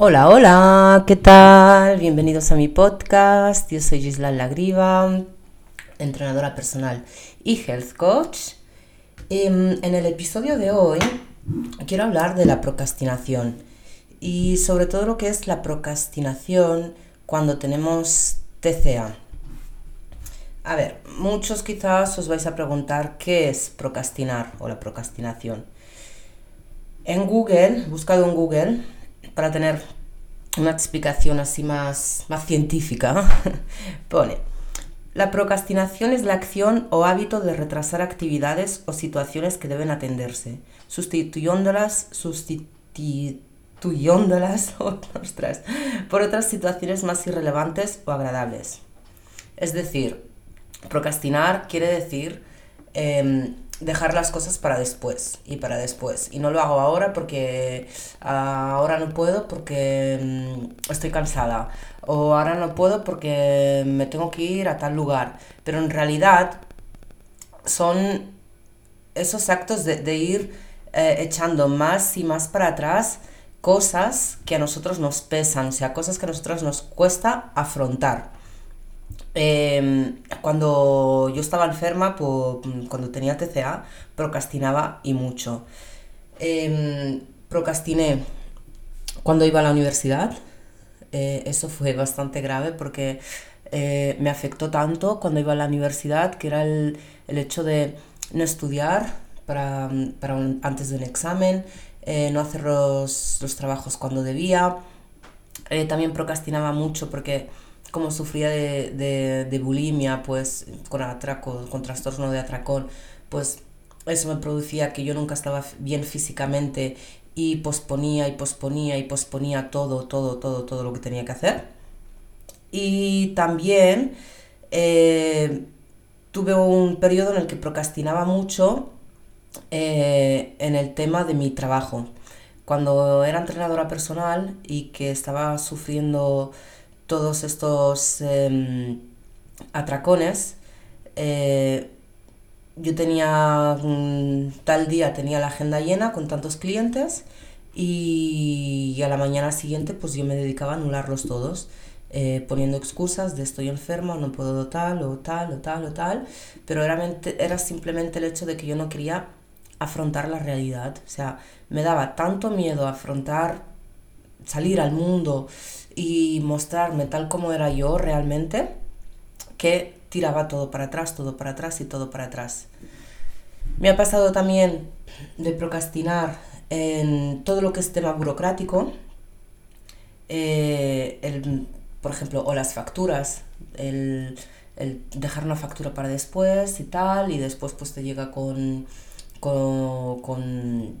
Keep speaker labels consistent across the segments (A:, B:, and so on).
A: Hola, hola, ¿qué tal? Bienvenidos a mi podcast. Yo soy Gisela Lagriva, entrenadora personal y health coach. Em, en el episodio de hoy quiero hablar de la procrastinación y sobre todo lo que es la procrastinación cuando tenemos TCA. A ver, muchos quizás os vais a preguntar qué es procrastinar o la procrastinación. En Google, buscado en Google, para tener una explicación así más, más científica, pone, la procrastinación es la acción o hábito de retrasar actividades o situaciones que deben atenderse, sustituyéndolas, sustituyéndolas por otras situaciones más irrelevantes o agradables. Es decir, procrastinar quiere decir em, dejar las cosas para después y para después. Y no lo hago ahora porque ahora no puedo porque mm, estoy cansada. O ahora no puedo porque me tengo que ir a tal lugar. Pero en realidad son esos actos de, ir eh, echando más y más para atrás cosas que a nosotros nos pesan, o sea, cosas que a nosotros nos cuesta afrontar. Em, cuando yo estaba enferma, cuando tenía TCA, procrastinaba y mucho. Em, procrastiné cuando iba a la universidad. Eh, eso fue bastante grave porque eh, me afectó tanto cuando iba a la universidad, que era el, hecho de no estudiar para, antes de un examen, eh, no hacer los, los, trabajos cuando debía. también procrastinaba mucho porque como sufría de, bulimia, pues con atraco, con trastorno de atracón, pues eso me producía que yo nunca estaba bien físicamente y posponía y posponía y posponía todo, todo, todo, todo lo que tenía que hacer. Y también eh, tuve un periodo en el que procrastinaba mucho eh, en el tema de mi trabajo. Cuando era entrenadora personal y que estaba sufriendo todos estos em, atracones, eh, yo tenía tal día tenía la agenda llena con tantos clientes y, a la mañana siguiente pues yo me dedicaba a anularlos todos. Eh, poniendo excusas de estoy enferma, no puedo tal o tal o tal o tal, pero era, era simplemente el hecho de que yo no quería afrontar la realidad, o sea, me daba tanto miedo afrontar, salir al mundo y mostrarme tal como era yo realmente, que tiraba todo para atrás, todo para atrás y todo para atrás. Me ha pasado también de procrastinar en todo lo que es tema burocrático, eh, el, por ejemplo, o las facturas, el, el, dejar una factura para después y tal, y después pues te llega con, con, con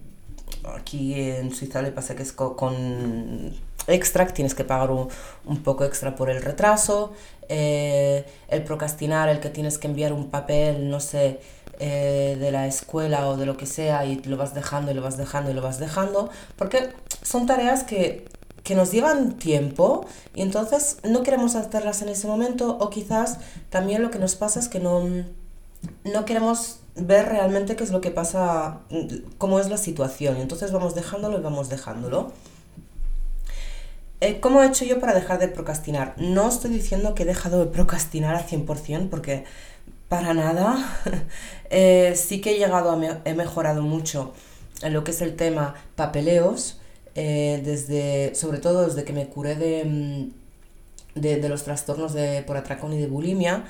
A: aquí en Suiza le pasa que es con extra, tienes que pagar un, poco extra por el retraso, eh, el procrastinar, el que tienes que enviar un papel, no sé, eh, de la escuela o de lo que sea y lo vas dejando y lo vas dejando y lo vas dejando, porque son tareas que, que nos llevan tiempo y entonces no queremos hacerlas en ese momento o quizás también lo que nos pasa es que no, no queremos ver realmente qué es lo que pasa, cómo es la situación entonces vamos dejándolo y vamos dejándolo. Eh, ¿Cómo he hecho yo para dejar de procrastinar? No estoy diciendo que he dejado de procrastinar al 100% porque para nada. Eh, sí que he llegado a he mejorado mucho en lo que es el tema papeleos, eh, desde, sobre todo desde que me curé de, mm, de, los trastornos de, por atracón y de bulimia.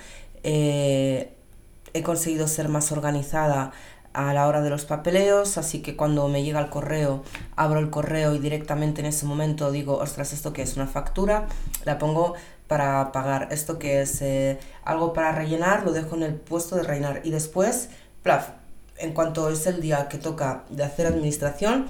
A: he conseguido ser más organizada a la hora de los papeleos, así que cuando me llega el correo, abro el correo y directamente en ese momento digo, ostras, esto que es una factura, la pongo para pagar, esto que es eh, algo para rellenar, lo dejo en el puesto de rellenar y después, plaf, en cuanto es el día que toca de hacer administración,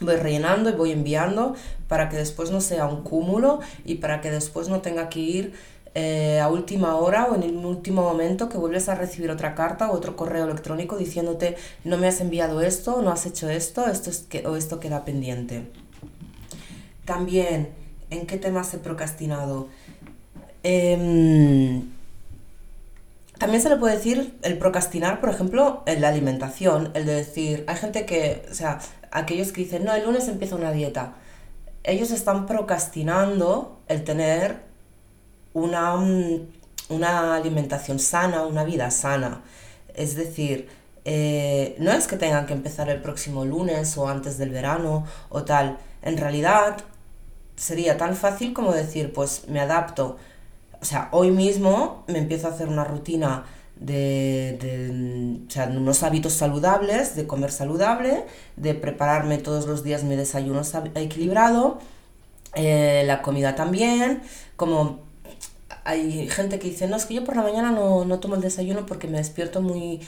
A: voy rellenando y voy enviando para que después no sea un cúmulo y para que después no tenga que ir eh, a última hora o en el último momento que vuelves a recibir otra carta o otro correo electrónico diciéndote no me has enviado esto, no has hecho esto, esto es que, o esto queda pendiente. También, ¿en qué temas he procrastinado? Em, también se le puede decir el procrastinar, por ejemplo, en la alimentación, el de decir, hay gente que, o sea, aquellos que dicen, no, el lunes empieza una dieta. ellos están procrastinando el tener una, una alimentación sana, una vida sana. Es decir, eh, no es que tengan que empezar el próximo lunes o antes del verano o tal. En realidad sería tan fácil como decir, pues me adapto. O sea, hoy mismo me empiezo a hacer una rutina de, de o sea, unos hábitos saludables, de comer saludable, de prepararme todos los días mi desayuno equilibrado, eh, la comida también, como hay gente que dice, no, es que yo por la mañana no, no tomo el desayuno porque me despierto muy...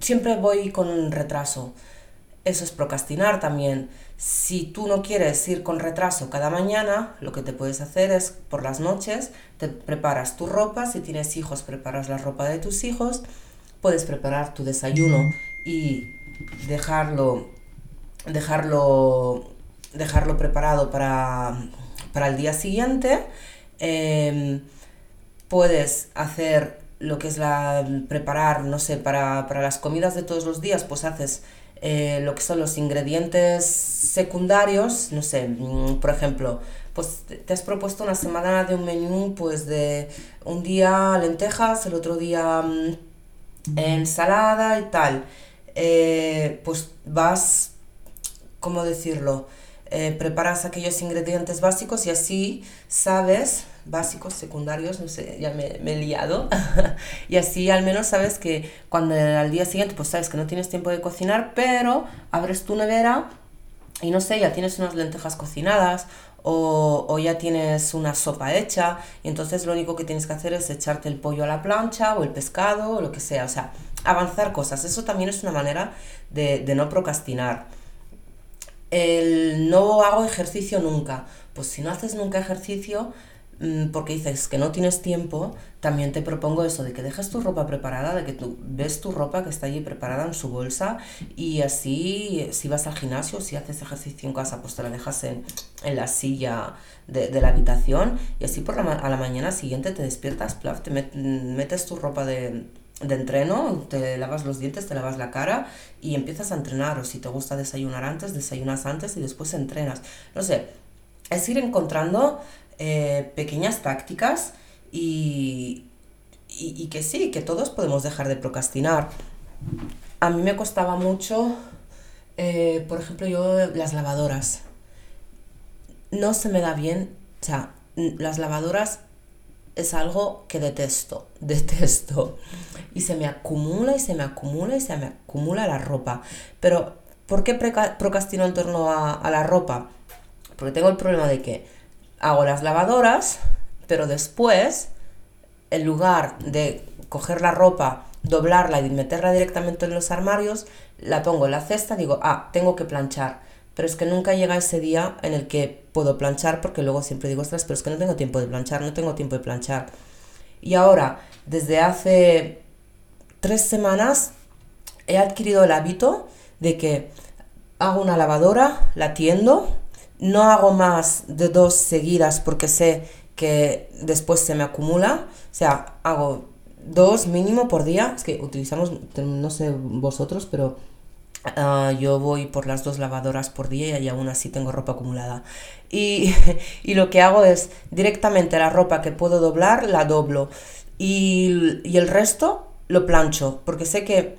A: siempre voy con retraso. Eso es procrastinar también. Si tú no quieres ir con retraso cada mañana, lo que te puedes hacer es por las noches te preparas tu ropa, si tienes hijos preparas la ropa de tus hijos, puedes preparar tu desayuno y dejarlo dejarlo dejarlo preparado para, para el día siguiente. Em, puedes hacer lo que es la preparar, no sé, para, para las comidas de todos los días, pues haces eh, lo que son los ingredientes secundarios, no sé, mm, por ejemplo, pues te has propuesto una semana de un menú, pues de un día lentejas, el otro día mm, ensalada y tal. Eh, pues vas, ¿cómo decirlo? Eh, preparas aquellos ingredientes básicos y así sabes básicos, secundarios, no sé, ya me, he liado. y así al menos sabes que cuando al día siguiente, pues sabes que no tienes tiempo de cocinar, pero abres tu nevera y no sé, ya tienes unas lentejas cocinadas o, o, ya tienes una sopa hecha y entonces lo único que tienes que hacer es echarte el pollo a la plancha o el pescado o lo que sea, o sea, avanzar cosas. Eso también es una manera de, de no procrastinar. El no hago ejercicio nunca. Pues si no haces nunca ejercicio, porque dices que no tienes tiempo, también te propongo eso, de que dejas tu ropa preparada, de que tú ves tu ropa que está allí preparada en su bolsa y así si vas al gimnasio, si haces ejercicio en casa, pues te la dejas en, en la silla de, de, la habitación y así por la, a la mañana siguiente te despiertas, plaf, te metes tu ropa de, de entreno, te lavas los dientes, te lavas la cara y empiezas a entrenar o si te gusta desayunar antes, desayunas antes y después entrenas. No sé, es ir encontrando eh, pequeñas tácticas y, y, que sí, que todos podemos dejar de procrastinar. A mí me costaba mucho, eh, por ejemplo, yo las lavadoras. No se me da bien, o sea, las lavadoras es algo que detesto, detesto. Y se me acumula y se me acumula y se me acumula la ropa. Pero, ¿por qué procrastino en torno a, a la ropa? Porque tengo el problema de que hago las lavadoras, pero después, en lugar de coger la ropa, doblarla y meterla directamente en los armarios, la pongo en la cesta, digo, ah, tengo que planchar. Pero es que nunca llega ese día en el que puedo planchar, porque luego siempre digo, ostras, pero es que no tengo tiempo de planchar, no tengo tiempo de planchar. Y ahora, desde hace tres semanas, he adquirido el hábito de que hago una lavadora, la tiendo, no hago más de dos seguidas porque sé que después se me acumula. O sea, hago dos mínimo por día. Es que utilizamos, no sé vosotros, pero ah, yo voy por las dos lavadoras por día y aún así tengo ropa acumulada. Y, y, lo que hago es directamente la ropa que puedo doblar, la doblo. Y, y el resto lo plancho, porque sé que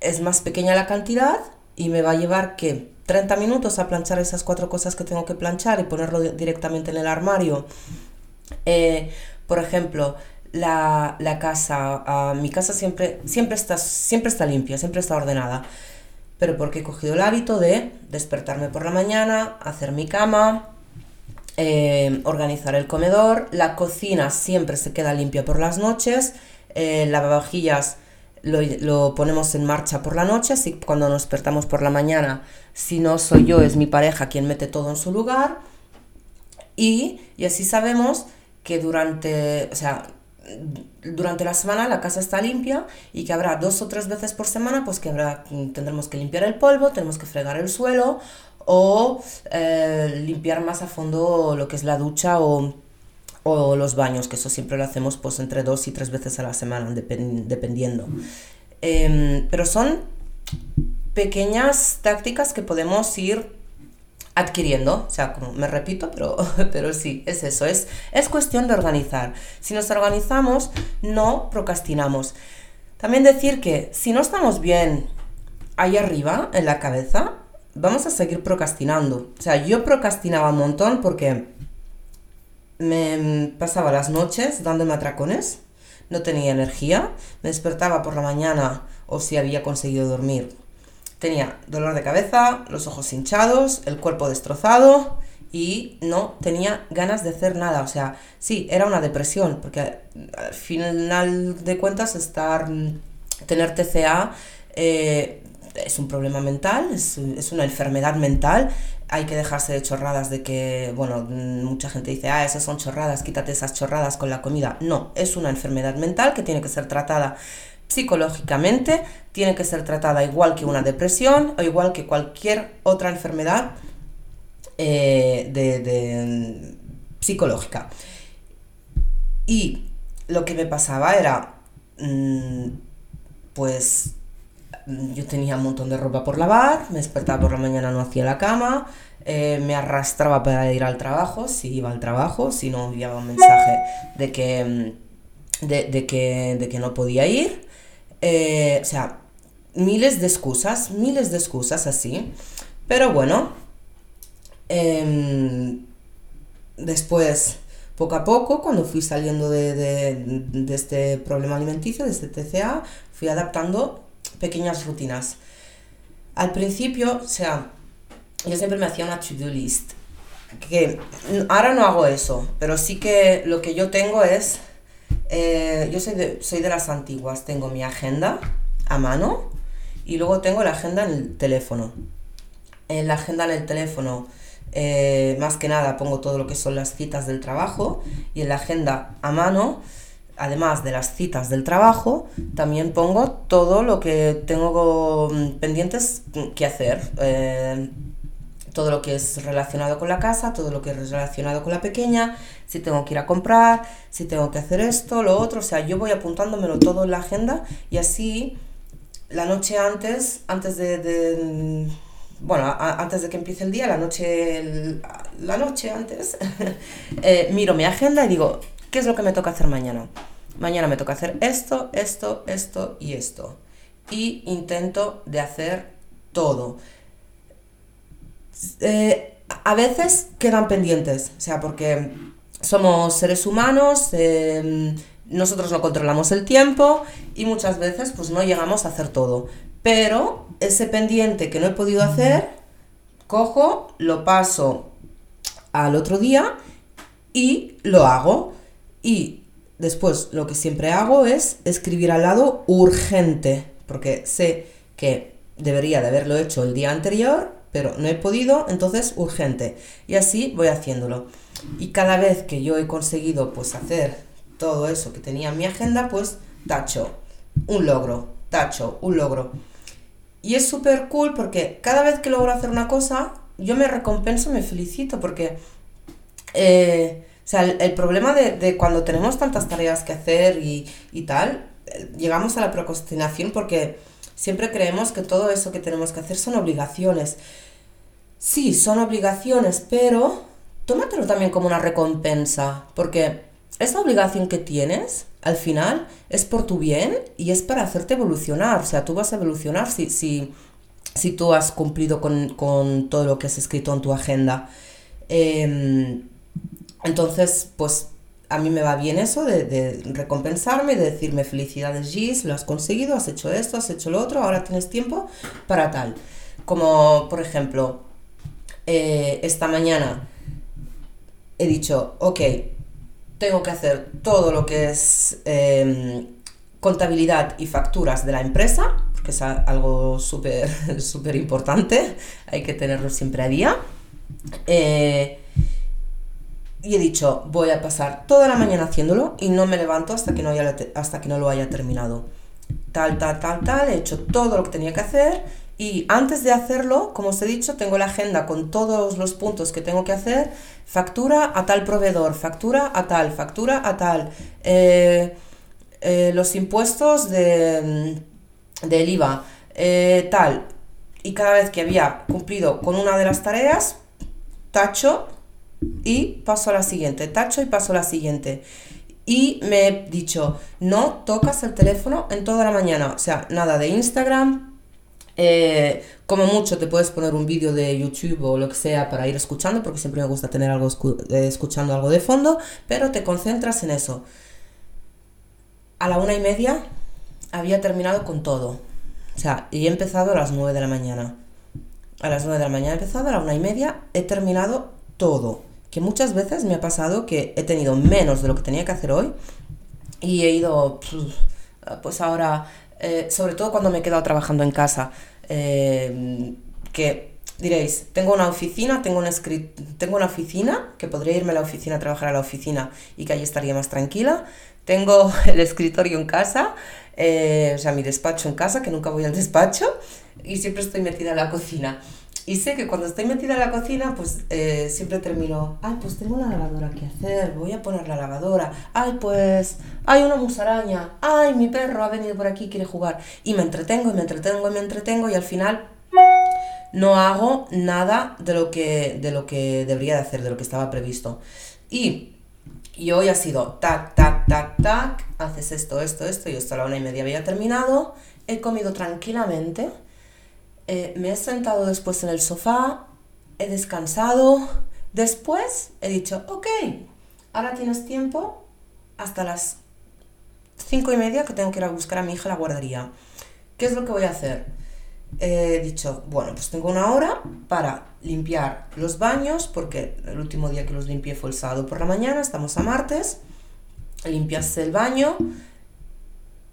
A: es más pequeña la cantidad y me va a llevar que 30 minutos a planchar esas cuatro cosas que tengo que planchar y ponerlo directamente en el armario. Eh, por ejemplo, la, casa, ah, mi casa siempre, siempre, está, siempre está limpia, siempre está ordenada. Pero porque he cogido el hábito de despertarme por la mañana, hacer mi cama, eh, organizar el comedor, la cocina siempre se queda limpia por las noches, eh, lavavajillas lo, ponemos en marcha por la noche, así cuando nos despertamos por la mañana, si no soy yo, es mi pareja quien mete todo en su lugar. Y, y así sabemos que durante, o sea, durante la semana la casa está limpia y que habrá dos o tres veces por semana, pues que habrá, tendremos que limpiar el polvo, tenemos que fregar el suelo o eh, limpiar más a fondo lo que es la ducha o o los baños, que eso siempre lo hacemos pues entre dos y tres veces a la semana, dependiendo. Em, pero son pequeñas tácticas que podemos ir adquiriendo, o sea, como me repito, pero, pero sí, es eso, es, es cuestión de organizar. Si nos organizamos, no procrastinamos. También decir que si no estamos bien ahí arriba, en la cabeza, vamos a seguir procrastinando. O sea, yo procrastinaba un montón porque me pasaba las noches dándome atracones, no tenía energía, me despertaba por la mañana o si había conseguido dormir. Tenía dolor de cabeza, los ojos hinchados, el cuerpo destrozado y no tenía ganas de hacer nada. O sea, sí, era una depresión, porque al final de cuentas estar, tener TCA eh, es un problema mental, es, es, una enfermedad mental. Hay que dejarse de chorradas de que, bueno, mucha gente dice, ah, esas son chorradas, quítate esas chorradas con la comida. No, es una enfermedad mental que tiene que ser tratada psicológicamente, tiene que ser tratada igual que una depresión o igual que cualquier otra enfermedad eh, de, psicológica. Y lo que me pasaba era, mm, pues yo tenía un montón de ropa por lavar, me despertaba por la mañana, no hacía la cama, eh, me arrastraba para ir al trabajo, si iba al trabajo, si no enviaba un mensaje de que, mm, de, que, de que no podía ir. Eh, o sea, miles de excusas, miles de excusas así. Pero bueno, em, después, poco a poco, cuando fui saliendo de, de, este problema alimenticio, de este TCA, fui adaptando pequeñas rutinas. Al principio, o sea, yo siempre me hacía una to-do list. Que ahora no hago eso, pero sí que lo que yo tengo es eh, yo soy de, soy de las antiguas, tengo mi agenda a mano y luego tengo la agenda en el teléfono. En la agenda en el teléfono, eh, más que nada, pongo todo lo que son las citas del trabajo y en la agenda a mano, además de las citas del trabajo, también pongo todo lo que tengo pendientes que hacer. Eh, todo lo que es relacionado con la casa, todo lo que es relacionado con la pequeña, si tengo que ir a comprar, si tengo que hacer esto, lo otro, o sea, yo voy apuntándomelo todo en la agenda y así la noche antes, antes de, bueno, antes de que empiece el día, la noche, la noche antes, eh, miro mi agenda y digo, ¿qué es lo que me toca hacer mañana? Mañana me toca hacer esto, esto, esto y esto. Y intento de hacer todo eh, a veces quedan pendientes, o sea, porque somos seres humanos, eh, nosotros no controlamos el tiempo y muchas veces pues no llegamos a hacer todo. Pero ese pendiente que no he podido hacer, cojo, lo paso al otro día y lo hago. Y después lo que siempre hago es escribir al lado urgente, porque sé que debería de haberlo hecho el día anterior pero no he podido, entonces urgente. Y así voy haciéndolo. Y cada vez que yo he conseguido pues hacer todo eso que tenía en mi agenda, pues tacho, un logro, tacho, un logro. Y es súper cool porque cada vez que logro hacer una cosa, yo me recompenso, me felicito porque... Eh, sea, el, problema de, de, cuando tenemos tantas tareas que hacer y, y tal, eh, llegamos a la procrastinación porque Siempre creemos que todo eso que tenemos que hacer son obligaciones. Sí, son obligaciones, pero tómatelo también como una recompensa, porque esa obligación que tienes, al final, es por tu bien y es para hacerte evolucionar. O sea, tú vas a evolucionar si, si, si tú has cumplido con, todo lo que has escrito en tu agenda. Em, entonces, pues a mí me va bien eso de, recompensarme, de decirme felicidades Gis, lo has conseguido, has hecho esto, has hecho lo otro, ahora tienes tiempo para tal. Como por ejemplo, eh, esta mañana he dicho, ok, tengo que hacer todo lo que es em, contabilidad y facturas de la empresa, porque es algo súper súper importante, hay que tenerlo siempre a día. Eh, y he dicho, voy a pasar toda la mañana haciéndolo y no me levanto hasta que no, haya, hasta que no lo haya terminado. Tal, tal, tal, tal, he hecho todo lo que tenía que hacer y antes de hacerlo, como os he dicho, tengo la agenda con todos los puntos que tengo que hacer, factura a tal proveedor, factura a tal, factura a tal, eh, eh, los impuestos de, del IVA, eh, tal. Y cada vez que había cumplido con una de las tareas, tacho y paso a la siguiente, tacho y paso a la siguiente. Y me he dicho, no tocas el teléfono en toda la mañana, o sea, nada de Instagram, eh, como mucho te puedes poner un vídeo de YouTube o lo que sea para ir escuchando, porque siempre me gusta tener algo eh, escuchando algo de fondo, pero te concentras en eso. A la una y media había terminado con todo. O sea, y he empezado a las nueve de la mañana. A las nueve de la mañana he empezado, a la una y media he terminado todo. Que muchas veces me ha pasado que he tenido menos de lo que tenía que hacer hoy y he ido, pues ahora, eh, sobre todo cuando me he quedado trabajando en casa, eh, que diréis, tengo una oficina, tengo, un tengo una oficina, que podría irme a la oficina a trabajar a la oficina y que allí estaría más tranquila. Tengo el escritorio en casa, eh, o sea, mi despacho en casa, que nunca voy al despacho, y siempre estoy metida en la cocina. Y sé que cuando estoy metida en la cocina, pues eh, siempre termino, ay, pues tengo una lavadora que hacer, voy a poner la lavadora, ay, pues hay una musaraña, ay, mi perro ha venido por aquí, quiere jugar. Y me entretengo, y me entretengo, y me entretengo, y al final no hago nada de lo que, de lo que debería de hacer, de lo que estaba previsto. Y, y hoy ha sido tac, tac, tac, tac, haces esto, esto, esto, y esto a la una y media había terminado, he comido tranquilamente eh, me he sentado después en el sofá, he descansado, después he dicho, ok, ahora tienes tiempo hasta las cinco y media que tengo que ir a buscar a mi hija a la guardería. ¿Qué es lo que voy a hacer? He dicho, bueno, pues tengo una hora para limpiar los baños, porque el último día que los limpié fue el sábado por la mañana, estamos a martes, limpiaste el baño,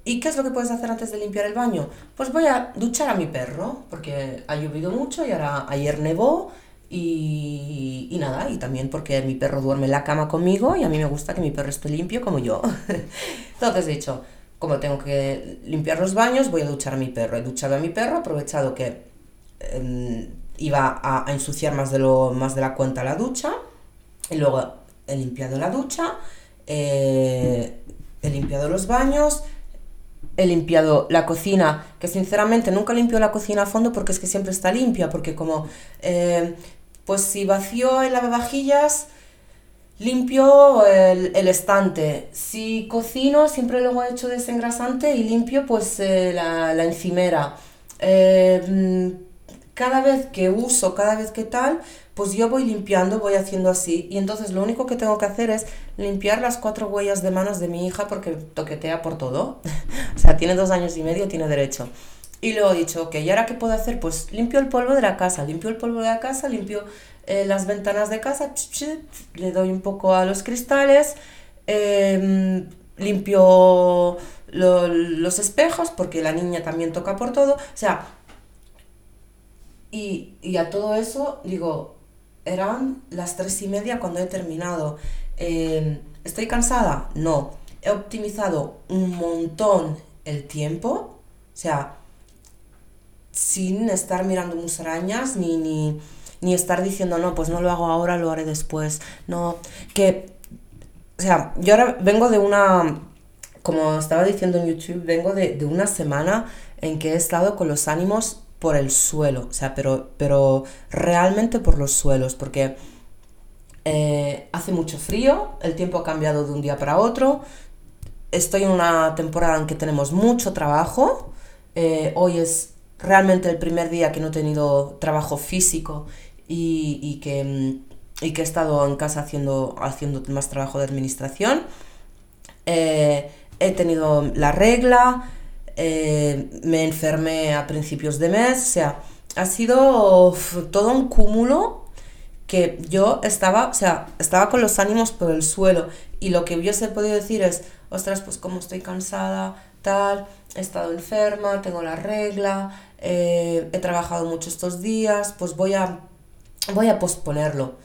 A: ¿Y qué es lo que puedes hacer antes de limpiar el baño? Pues voy a duchar a mi perro, porque ha llovido mucho y ahora ayer nevó y, y, nada, y también porque mi perro duerme en la cama conmigo y a mí me gusta que mi perro esté limpio como yo. Entonces he dicho, como tengo que limpiar los baños, voy a duchar a mi perro. He duchado a mi perro, aprovechado que em, iba a, ensuciar más de, lo, más de la cuenta la ducha, y luego he limpiado la ducha, eh, he limpiado los baños, he limpiado la cocina, que sinceramente nunca limpio la cocina a fondo porque es que siempre está limpia, porque como, eh, pues si vacío el lavavajillas, limpio el, estante. Si cocino, siempre luego he hecho desengrasante y limpio pues eh, la, encimera. Eh, cada vez que uso, cada vez que tal, pues yo voy limpiando, voy haciendo así. Y entonces lo único que tengo que hacer es limpiar las cuatro huellas de manos de mi hija porque toquetea por todo. o sea, tiene dos años y medio, tiene derecho. Y luego he dicho, ok, ¿y ahora qué puedo hacer? Pues limpio el polvo de la casa, limpio el polvo de la casa, limpio eh, las ventanas de casa, le doy un poco a los cristales, em, limpio los espejos porque la niña también toca por todo. O sea, y, a todo eso digo, eran las tres y media cuando he terminado. Em, ¿Estoy cansada? No. He optimizado un montón el tiempo. O sea, sin estar mirando musarañas ni, ni, ni estar diciendo, no, pues no lo hago ahora, lo haré después. No, que, o sea, yo ahora vengo de una, como estaba diciendo en YouTube, vengo de, de una semana en que he estado con los ánimos por el suelo, o sea, pero, pero realmente por los suelos, porque eh, hace mucho frío, el tiempo ha cambiado de un día para otro, estoy en una temporada en que tenemos mucho trabajo, eh, hoy es realmente el primer día que no he tenido trabajo físico y, que, y que he estado en casa haciendo, haciendo más trabajo de administración. Eh, he tenido la regla, eh, me enfermé a principios de mes, o sea, ha sido todo un cúmulo que yo estaba, o sea, estaba con los ánimos por el suelo y lo que hubiese podido decir es, ostras, pues como estoy cansada, tal, he estado enferma, tengo la regla, eh, he trabajado mucho estos días, pues voy a, voy a posponerlo.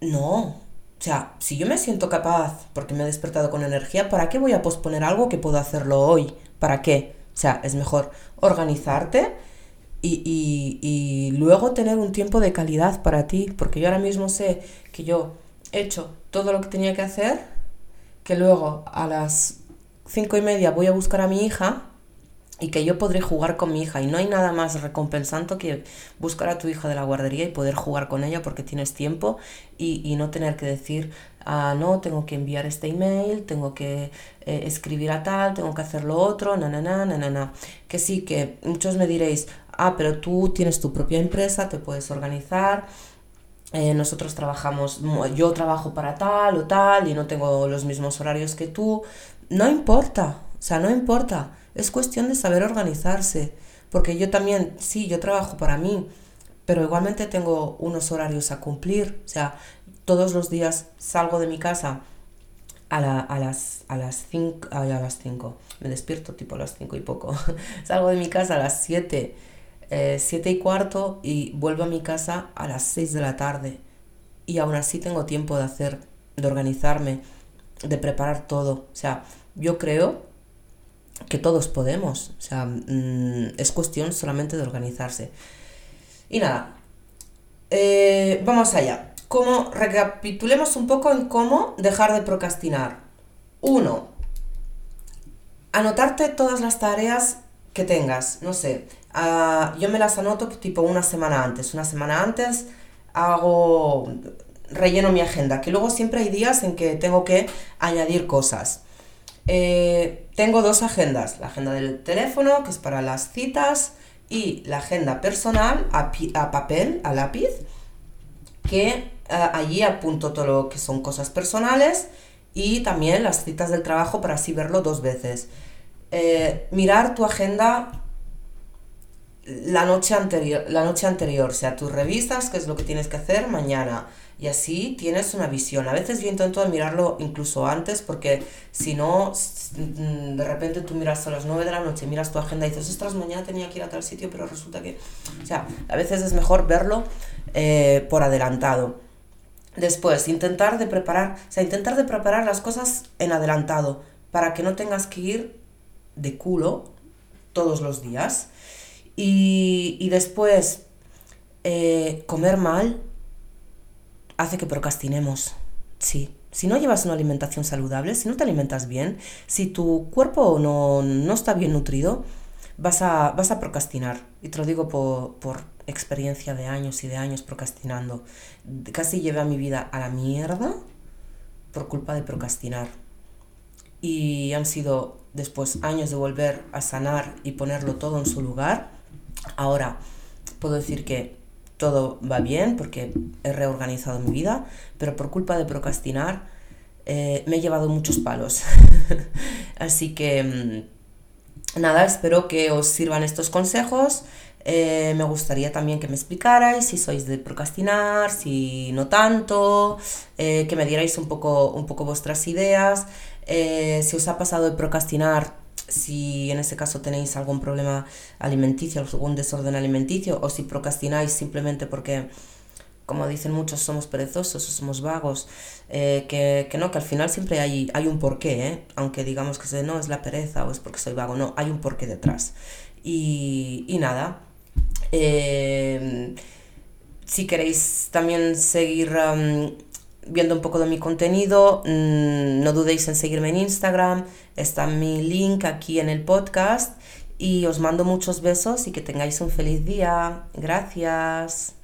A: No, o sea, si yo me siento capaz porque me he despertado con energía, ¿para qué voy a posponer algo que puedo hacerlo hoy? ¿Para qué? O sea, es mejor organizarte y, luego tener un tiempo de calidad para ti, porque yo ahora mismo sé que yo he hecho todo lo que tenía que hacer, que luego a las cinco y media voy a buscar a mi hija y que yo podré jugar con mi hija. Y no hay nada más recompensante que buscar a tu hija de la guardería y poder jugar con ella porque tienes tiempo y, no tener que decir, ah, no, tengo que enviar este email, tengo que eh, escribir a tal, tengo que hacer lo otro, na, na, na, na, na, Que sí, que muchos me diréis, ah, pero tú tienes tu propia empresa, te puedes organizar. Eh, nosotros trabajamos, yo trabajo para tal o tal y no tengo los mismos horarios que tú. No importa, o sea, no importa es cuestión de saber organizarse, porque yo también, sí, yo trabajo para mí, pero igualmente tengo unos horarios a cumplir. O sea, todos los días salgo de mi casa a, las a las 5, a las 5, me despierto tipo a las 5 y poco. salgo de mi casa a las 7, 7 eh, y cuarto y vuelvo a mi casa a las 6 de la tarde. Y aún así tengo tiempo de hacer, de organizarme, de preparar todo. O sea, yo creo que todos podemos. O sea, mm, es cuestión solamente de organizarse. Y nada, eh, vamos allá. Como recapitulemos un poco en cómo dejar de procrastinar. Uno, anotarte todas las tareas que tengas. No sé, ah, yo me las anoto tipo una semana antes. Una semana antes hago, relleno mi agenda, que luego siempre hay días en que tengo que añadir cosas. Eh, tengo dos agendas, la agenda del teléfono, que es para las citas, y la agenda personal a, papel, a lápiz, que eh, allí apunto todo lo que son cosas personales y también las citas del trabajo para así verlo dos veces. Eh, mirar tu agenda la noche anterior, la noche anterior, o sea, tus revistas, qué es lo que tienes que hacer mañana y así tienes una visión. A veces yo intento mirarlo incluso antes porque si no, mm, de repente tú miras a las 9 de la noche, miras tu agenda y dices, ostras, mañana tenía que ir a tal sitio, pero resulta que... O sea, a veces es mejor verlo eh, por adelantado. Después, intentar de preparar, o sea, intentar de preparar las cosas en adelantado para que no tengas que ir de culo todos los días. Y, y después, eh, comer mal hace que procrastinemos. Sí. Si no llevas una alimentación saludable, si no te alimentas bien, si tu cuerpo no, no está bien nutrido, vas a, vas a procrastinar. Y te lo digo por, por experiencia de años y de años procrastinando. Casi llevé a mi vida a la mierda por culpa de procrastinar. Y han sido después años de volver a sanar y ponerlo todo en su lugar. Ahora puedo decir que todo va bien porque he reorganizado mi vida, pero por culpa de procrastinar eh, me he llevado muchos palos. Así que mm, nada, espero que os sirvan estos consejos. Eh, me gustaría también que me explicarais si sois de procrastinar, si no tanto, eh, que me dierais un poco, un poco vuestras ideas. si os ha pasado de procrastinar, si en ese caso tenéis algún problema alimenticio, algún desorden alimenticio, o si procrastináis simplemente porque, como dicen muchos, somos perezosos o somos vagos, eh, que, no, que al final siempre hay, hay un porqué, ¿eh? aunque digamos que no es la pereza o es porque soy vago, no, hay un porqué detrás. Y, nada. Eh, si queréis también seguir viendo un poco de mi contenido, mm, no dudéis en seguirme en Instagram, está mi link aquí en el podcast y os mando muchos besos y que tengáis un feliz día. Gracias.